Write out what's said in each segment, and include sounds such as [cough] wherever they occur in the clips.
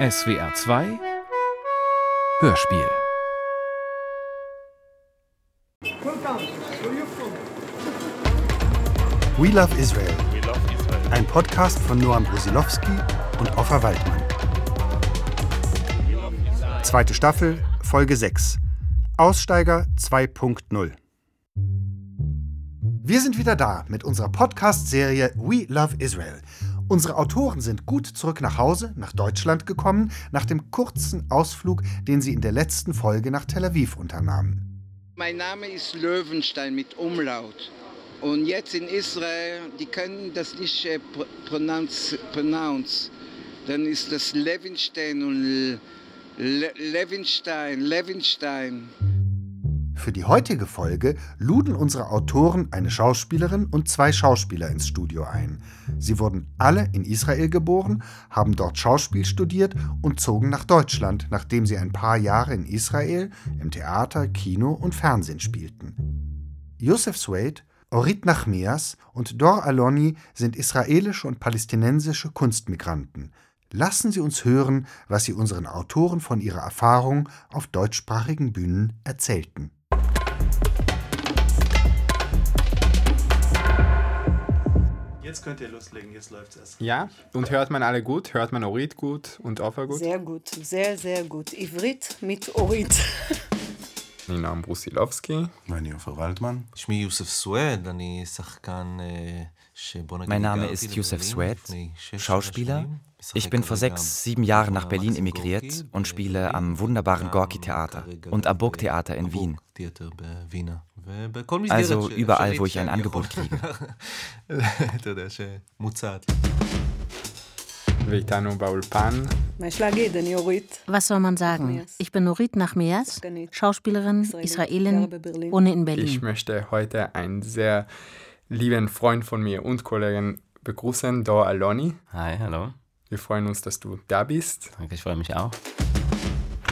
SWR 2 Hörspiel We Love Israel. Ein Podcast von Noam Brusilowski und Offa Waldmann. Zweite Staffel, Folge 6. Aussteiger 2.0. Wir sind wieder da mit unserer Podcast-Serie We Love Israel. Unsere Autoren sind gut zurück nach Hause, nach Deutschland gekommen, nach dem kurzen Ausflug, den sie in der letzten Folge nach Tel Aviv unternahmen. Mein Name ist Löwenstein mit Umlaut. Und jetzt in Israel, die können das nicht äh, pr pronounce, pronounce. Dann ist das Levinstein und Le Levinstein, Levinstein. Für die heutige Folge luden unsere Autoren eine Schauspielerin und zwei Schauspieler ins Studio ein. Sie wurden alle in Israel geboren, haben dort Schauspiel studiert und zogen nach Deutschland, nachdem sie ein paar Jahre in Israel im Theater, Kino und Fernsehen spielten. Yosef Swade, Orit Nachmias und Dor Aloni sind israelische und palästinensische Kunstmigranten. Lassen Sie uns hören, was sie unseren Autoren von ihrer Erfahrung auf deutschsprachigen Bühnen erzählten. Jetzt könnt ihr loslegen, jetzt läuft's erst. Ja, und hört man alle gut? Hört man Orit gut und Offer gut? sehr gut, sehr, sehr gut. Ivrit mit Orit. [laughs] אני נועם ברוסילובסקי. ואני עופר ולטמן. שמי יוסף סואד, אני שחקן אה, שבוא נגיד... Mein Name הגעתי ist Yusef לברלין Swed, לפני שש, שבע Schauspieler. ich bin vor sechs, sieben Jahren nach Berlin emigriert und spiele am wunderbaren Gorki-Theater und am Burgtheater in Wien. Also überall, wo ich ein Angebot kriege. [laughs] Was soll man sagen? Ich bin Norit Nachmias, Schauspielerin, Israelin, wohne in Berlin. Ich möchte heute einen sehr lieben Freund von mir und Kollegen begrüßen, Dor Aloni. Hi, hallo. Wir freuen uns, dass du da bist. Danke, ich freue mich auch.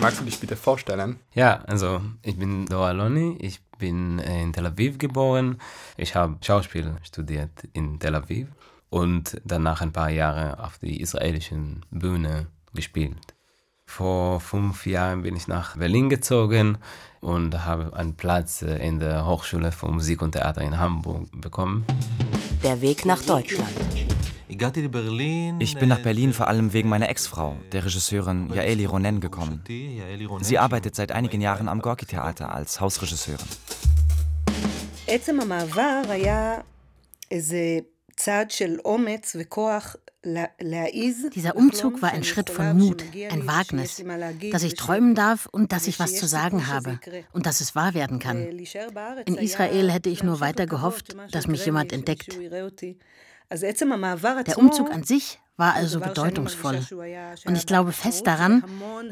Magst du dich bitte vorstellen? Ja, also ich bin Dora Loni, ich bin in Tel Aviv geboren. Ich habe Schauspiel studiert in Tel Aviv und danach ein paar Jahre auf die israelischen Bühne gespielt. Vor fünf Jahren bin ich nach Berlin gezogen und habe einen Platz in der Hochschule für Musik und Theater in Hamburg bekommen. Der Weg nach Deutschland. Ich bin nach Berlin vor allem wegen meiner Ex-Frau, der Regisseurin Jaeli Ronen, gekommen. Sie arbeitet seit einigen Jahren am Gorki-Theater als Hausregisseurin. Dieser Umzug war ein Schritt von Mut, ein Wagnis, dass ich träumen darf und dass ich was zu sagen habe und dass es wahr werden kann. In Israel hätte ich nur weiter gehofft, dass mich jemand entdeckt. Der Umzug an sich war also, also bedeutungsvoll. Und ich glaube fest daran,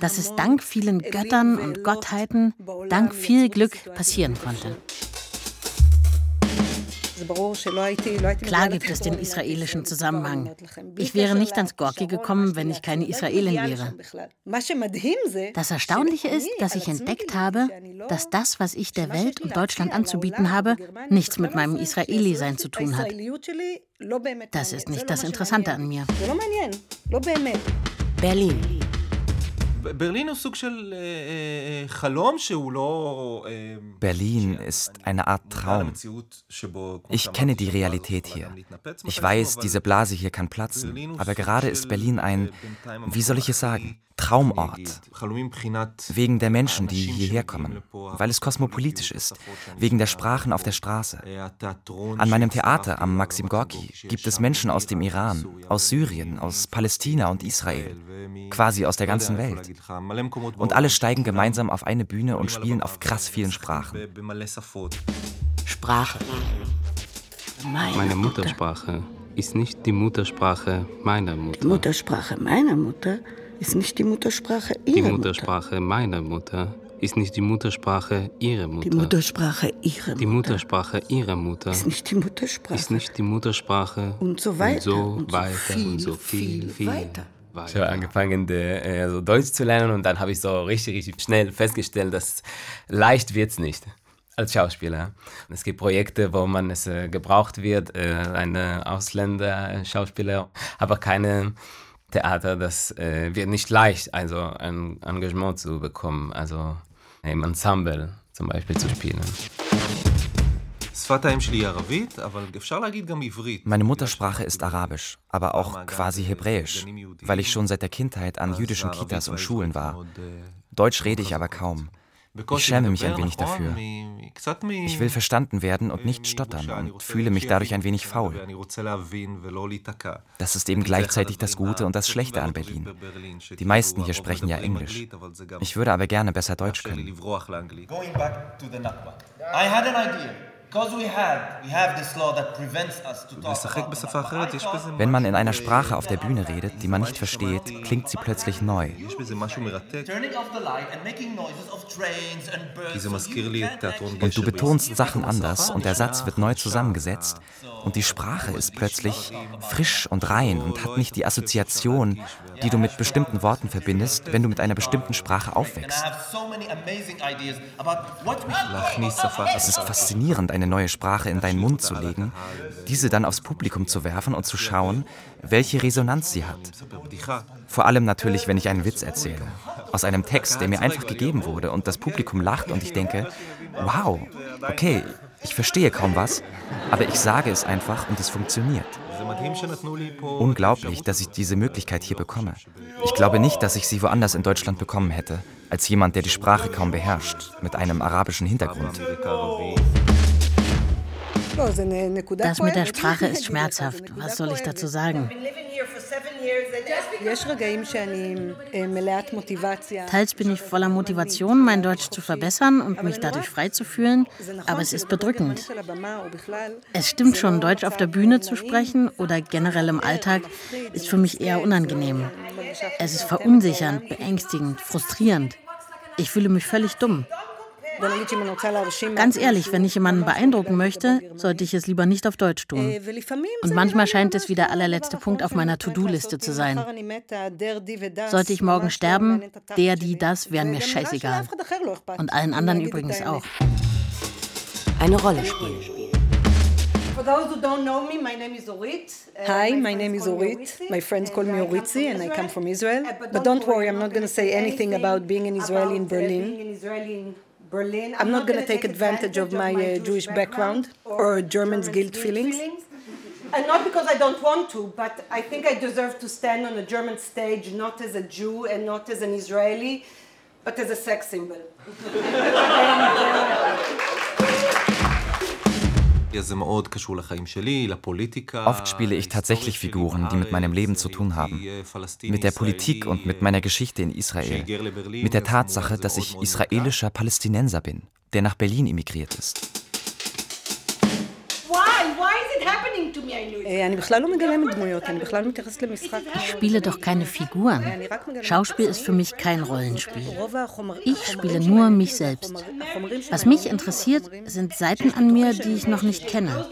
dass es dank vielen Göttern und Gottheiten, dank viel Glück passieren konnte. Klar gibt es den israelischen Zusammenhang. Ich wäre nicht ans Gorki gekommen, wenn ich keine Israelin wäre. Das Erstaunliche ist, dass ich entdeckt habe, dass das, was ich der Welt und Deutschland anzubieten habe, nichts mit meinem Israeli-Sein zu tun hat. Das ist nicht das Interessante an mir. Berlin. Berlin ist eine Art Traum. Ich kenne die Realität hier. Ich weiß, diese Blase hier kann platzen, aber gerade ist Berlin ein, wie soll ich es sagen, Traumort. Wegen der Menschen, die hierher kommen, weil es kosmopolitisch ist, wegen der Sprachen auf der Straße. An meinem Theater am Maxim Gorki gibt es Menschen aus dem Iran, aus Syrien, aus Palästina und Israel, quasi aus der ganzen Welt. Und alle steigen gemeinsam auf eine Bühne und spielen auf krass vielen Sprachen. Sprache. Meine Muttersprache ist nicht die Muttersprache meiner Mutter. Die Muttersprache meiner Mutter ist nicht die Muttersprache ihrer Mutter. meiner Mutter ist nicht die Muttersprache ihrer Mutter. Die Muttersprache ihrer Mutter Muttersprache ihrer Mutter ist nicht die Muttersprache. die Muttersprache Und so weiter und so viel, viel, weiter. Ich habe angefangen, äh, also Deutsch zu lernen und dann habe ich so richtig, richtig schnell festgestellt, dass leicht wird es nicht als Schauspieler. Es gibt Projekte, wo man es äh, gebraucht wird, äh, eine Ausländer-Schauspieler, aber keine Theater, das äh, wird nicht leicht, also ein Engagement zu bekommen, also im Ensemble zum Beispiel zu spielen. Meine Muttersprache ist Arabisch, aber auch quasi Hebräisch, weil ich schon seit der Kindheit an jüdischen Kitas und Schulen war. Deutsch rede ich aber kaum. Ich schäme mich ein wenig dafür. Ich will verstanden werden und nicht stottern und fühle mich dadurch ein wenig faul. Das ist eben gleichzeitig das Gute und das Schlechte an Berlin. Die meisten hier sprechen ja Englisch. Ich würde aber gerne besser Deutsch können. I had an idea. Wenn man in einer Sprache auf der Bühne redet, die man nicht versteht, klingt sie plötzlich neu. Und du betonst Sachen anders und der Satz wird neu zusammengesetzt und die Sprache ist plötzlich frisch und rein und hat nicht die Assoziation, die du mit bestimmten Worten verbindest, wenn du mit einer bestimmten Sprache aufwächst. Es ist faszinierend, eine neue Sprache in deinen Mund zu legen, diese dann aufs Publikum zu werfen und zu schauen, welche Resonanz sie hat. Vor allem natürlich, wenn ich einen Witz erzähle. Aus einem Text, der mir einfach gegeben wurde und das Publikum lacht und ich denke, wow, okay, ich verstehe kaum was, aber ich sage es einfach und es funktioniert. Unglaublich, dass ich diese Möglichkeit hier bekomme. Ich glaube nicht, dass ich sie woanders in Deutschland bekommen hätte, als jemand, der die Sprache kaum beherrscht, mit einem arabischen Hintergrund. Das mit der Sprache [laughs] ist schmerzhaft. Was soll ich dazu sagen? Teils bin ich voller Motivation, mein Deutsch zu verbessern und mich dadurch frei zu fühlen, aber es ist bedrückend. Es stimmt schon, Deutsch auf der Bühne zu sprechen oder generell im Alltag ist für mich eher unangenehm. Es ist verunsichernd, beängstigend, frustrierend. Ich fühle mich völlig dumm. Ganz ehrlich, wenn ich jemanden beeindrucken möchte, sollte ich es lieber nicht auf Deutsch tun. Und manchmal scheint es wie der allerletzte Punkt auf meiner To-Do-Liste zu sein. Sollte ich morgen sterben, der, die, das wären mir scheißegal. Und allen anderen übrigens auch. Eine Rolle spielen. Hi, my name is Orit. My friends call me Oritzi and I come from Israel. But don't worry, I'm not going to say anything about being an Israeli in Berlin. Berlin. I'm not going to take advantage of my uh, Jewish background or German's guilt feelings. And not because I don't want to, but I think I deserve to stand on a German stage not as a Jew and not as an Israeli, but as a sex symbol. [laughs] and, Oft spiele ich tatsächlich Figuren, die mit meinem Leben zu tun haben. Mit der Politik und mit meiner Geschichte in Israel. Mit der Tatsache, dass ich israelischer Palästinenser bin, der nach Berlin emigriert ist. Ich spiele doch keine Figuren. Schauspiel ist für mich kein Rollenspiel. Ich spiele nur mich selbst. Was mich interessiert, sind Seiten an mir, die ich noch nicht kenne.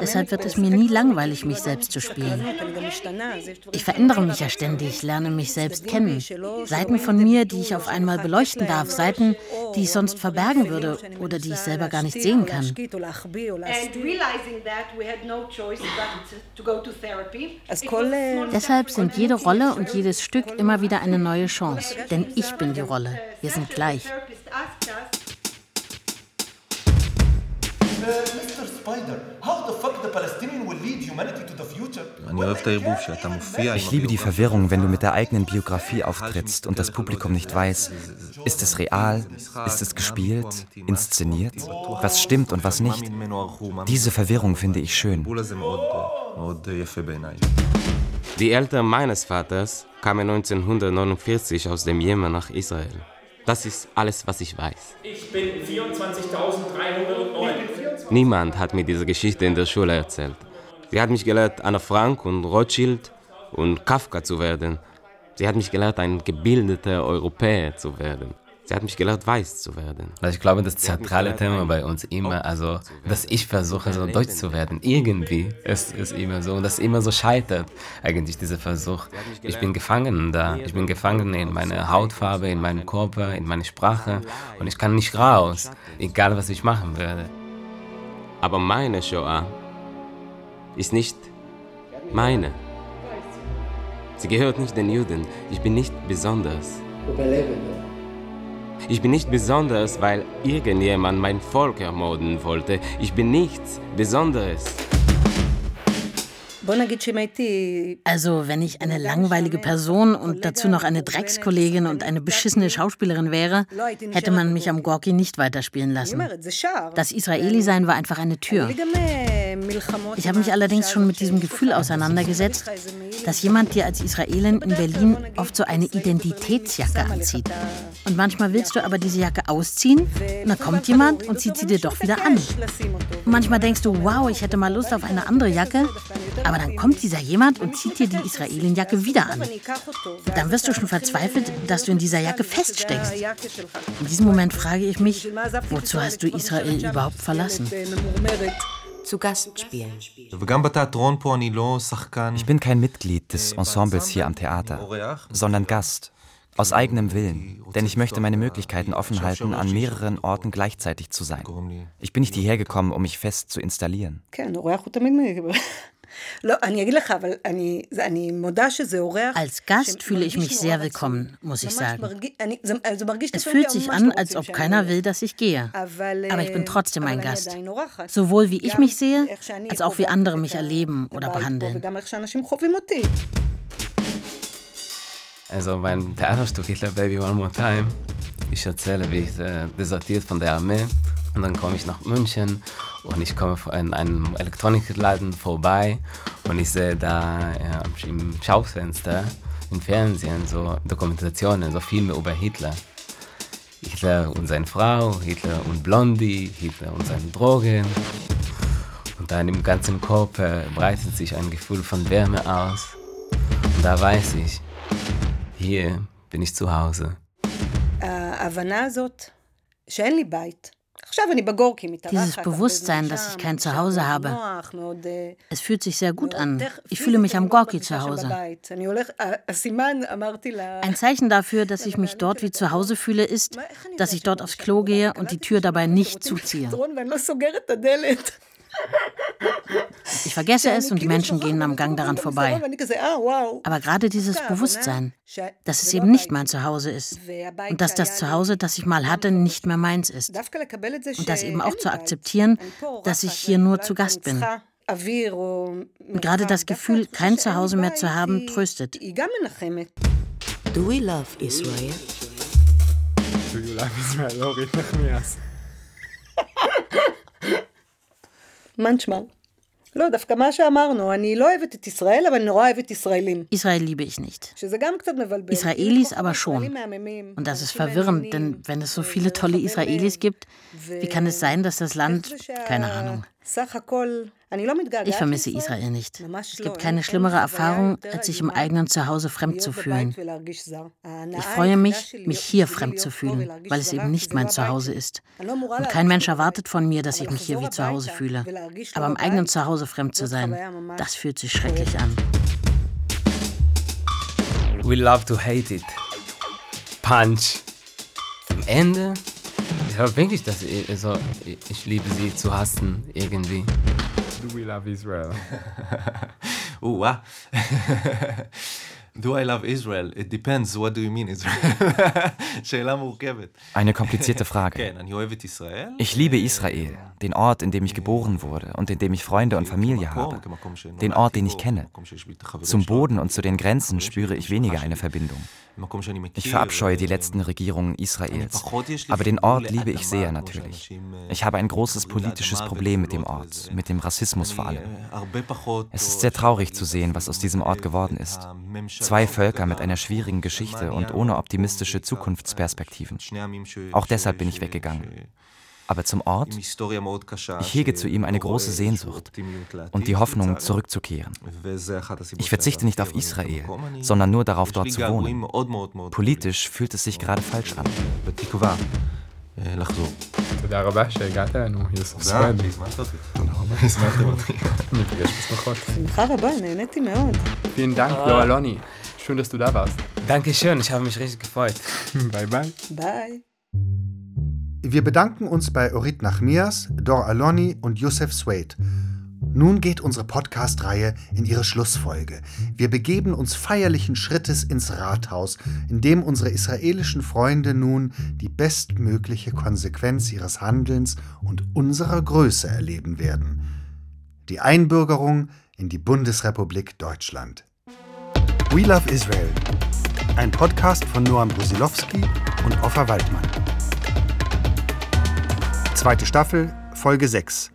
Deshalb wird es mir nie langweilig, mich selbst zu spielen. Ich verändere mich ja ständig, lerne mich selbst kennen. Seiten von mir, die ich auf einmal beleuchten darf, Seiten, die ich sonst verbergen würde oder die ich selber gar nicht sehen kann. Deshalb sind jede Rolle und jedes Stück immer wieder eine neue Chance. Denn ich bin die Rolle. Wir sind gleich. Ich liebe die Verwirrung, wenn du mit der eigenen Biografie auftrittst und das Publikum nicht weiß, ist es real, ist es gespielt, inszeniert, was stimmt und was nicht. Diese Verwirrung finde ich schön. Die Eltern meines Vaters kamen 1949 aus dem Jemen nach Israel. Das ist alles, was ich weiß. Ich bin 24.309. Niemand hat mir diese Geschichte in der Schule erzählt. Sie hat mich gelehrt, Anna Frank und Rothschild und Kafka zu werden. Sie hat mich gelehrt, ein gebildeter Europäer zu werden. Sie hat mich gelehrt, weiß zu werden. Also ich glaube, das zentrale Thema bei uns immer, also dass ich versuche, so deutsch zu werden. Irgendwie ist es immer so und das immer so scheitert, eigentlich dieser Versuch. Ich bin gefangen da. Ich bin gefangen in meiner Hautfarbe, in meinem Körper, in meiner Sprache und ich kann nicht raus, egal was ich machen werde. Aber meine Shoah ist nicht Meine. Sie gehört nicht den Juden. Ich bin nicht besonders. Ich bin nicht besonders, weil irgendjemand mein Volk ermorden wollte. Ich bin nichts Besonderes. Also, wenn ich eine langweilige Person und dazu noch eine Dreckskollegin und eine beschissene Schauspielerin wäre, hätte man mich am Gorki nicht weiterspielen lassen. Das Israeli-Sein war einfach eine Tür. Ich habe mich allerdings schon mit diesem Gefühl auseinandergesetzt, dass jemand dir als Israelin in Berlin oft so eine Identitätsjacke anzieht. Und manchmal willst du aber diese Jacke ausziehen und dann kommt jemand und zieht sie dir doch wieder an. Und manchmal denkst du, wow, ich hätte mal Lust auf eine andere Jacke, aber dann kommt dieser jemand und zieht dir die Israelinjacke wieder an. Und dann wirst du schon verzweifelt, dass du in dieser Jacke feststeckst. In diesem Moment frage ich mich, wozu hast du Israel überhaupt verlassen? Zu Gast spielen. Ich bin kein Mitglied des Ensembles hier am Theater, sondern Gast. Aus eigenem Willen, denn ich möchte meine Möglichkeiten offen halten, an mehreren Orten gleichzeitig zu sein. Ich bin nicht hierher gekommen, um mich fest zu installieren. Als Gast fühle ich mich sehr willkommen, muss ich sagen. Es fühlt sich an, als ob keiner will, dass ich gehe. Aber ich bin trotzdem ein Gast. Sowohl wie ich mich sehe, als auch wie andere mich erleben oder behandeln. Also mein Theaterstück Hitler Baby One More Time. Ich erzähle, wie ich äh, desertiert von der Armee und dann komme ich nach München und ich komme in einem Elektronikladen vorbei und ich sehe da ja, im Schaufenster im Fernsehen so Dokumentationen, so Filme über Hitler. Hitler und seine Frau, Hitler und Blondie, Hitler und seine Drogen. Und dann im ganzen Körper breitet sich ein Gefühl von Wärme aus. Und da weiß ich, hier bin ich zu Hause. ההבנה הזאת שאין לי בית. dieses Bewusstsein, dass ich kein Zuhause habe. Es fühlt sich sehr gut an. Ich fühle mich am Gorki zu Hause. Ein Zeichen dafür, dass [laughs] ich mich dort wie zu Hause fühle, ist, dass ich dort aufs Klo gehe und die Tür dabei nicht zuziehe. Ich vergesse es und die Menschen gehen am Gang daran vorbei. Aber gerade dieses Bewusstsein, dass es eben nicht mein Zuhause ist und dass das Zuhause, das ich mal hatte, nicht mehr meins ist. Und das eben auch zu akzeptieren, dass ich hier nur zu Gast bin. Und gerade das Gefühl, kein Zuhause mehr zu haben, tröstet. Do we love Israel? Do you love Israel? [laughs] אורית נחמיאס. manchmal. לא, דווקא מה שאמרנו, אני לא אוהבת את ישראל, אבל אני נורא אוהבת ישראלים. Israel liebe ich nicht. שזה גם קצת מבלבל. Israelis aber schon. Und das ist verwirrend, denn wenn es so viele tolle Israelis gibt, wie kann es sein, dass das Land, keine Ahnung. ich vermisse Israel nicht. Es gibt keine schlimmere Erfahrung, als sich im eigenen Zuhause fremd zu fühlen. Ich freue mich, mich hier fremd zu fühlen, weil es eben nicht mein Zuhause ist. Und kein Mensch erwartet von mir, dass ich mich hier wie zu Hause fühle. Aber im eigenen Zuhause fremd zu sein, das fühlt sich schrecklich an. We love to hate it. Punch. Am Ende, glaube wirklich, dass ich, also, ich liebe sie zu hassen, irgendwie. Do we love Israel? [laughs] oh, wow. Ah. [laughs] Do I love Israel? It depends. What do you mean Israel? [laughs] Eine komplizierte Frage. Ich liebe Israel, den Ort, in dem ich geboren wurde und in dem ich Freunde und Familie habe, den Ort, den ich kenne. Zum Boden und zu den Grenzen spüre ich weniger eine Verbindung. Ich verabscheue die letzten Regierungen Israels. Aber den Ort liebe ich sehr natürlich. Ich habe ein großes politisches Problem mit dem Ort, mit dem Rassismus vor allem. Es ist sehr traurig zu sehen, was aus diesem Ort geworden ist. Zwei Völker mit einer schwierigen Geschichte und ohne optimistische Zukunftsperspektiven. Auch deshalb bin ich weggegangen Aber zum Ort, ich hege zu ihm eine große Sehnsucht und die Hoffnung, zurückzukehren. Ich verzichte nicht auf Israel, sondern nur darauf, dort zu wohnen. Politisch fühlt es sich gerade falsch an. [laughs] לחזור. תודה רבה שהגעת אלינו, יוסף תודה, סואד. הזמנת אותי. תודה רבה. הזמנתם אותי. ניפגש בשמחות. שמחה רבה, נהניתי מאוד. Vielen Dank, Dora Loni. Schön, dass du da warst. Dankeschön, ich habe mich richtig gefreut. [laughs] bye, bye. ביי. Wir bedanken uns bei Orit Nachmias, Dor Aloni und Youssef Swade. Nun geht unsere Podcast-Reihe in ihre Schlussfolge. Wir begeben uns feierlichen Schrittes ins Rathaus, in dem unsere israelischen Freunde nun die bestmögliche Konsequenz ihres Handelns und unserer Größe erleben werden. Die Einbürgerung in die Bundesrepublik Deutschland. We Love Israel. Ein Podcast von Noam Brusilowski und Offa Waldmann. Zweite Staffel, Folge 6.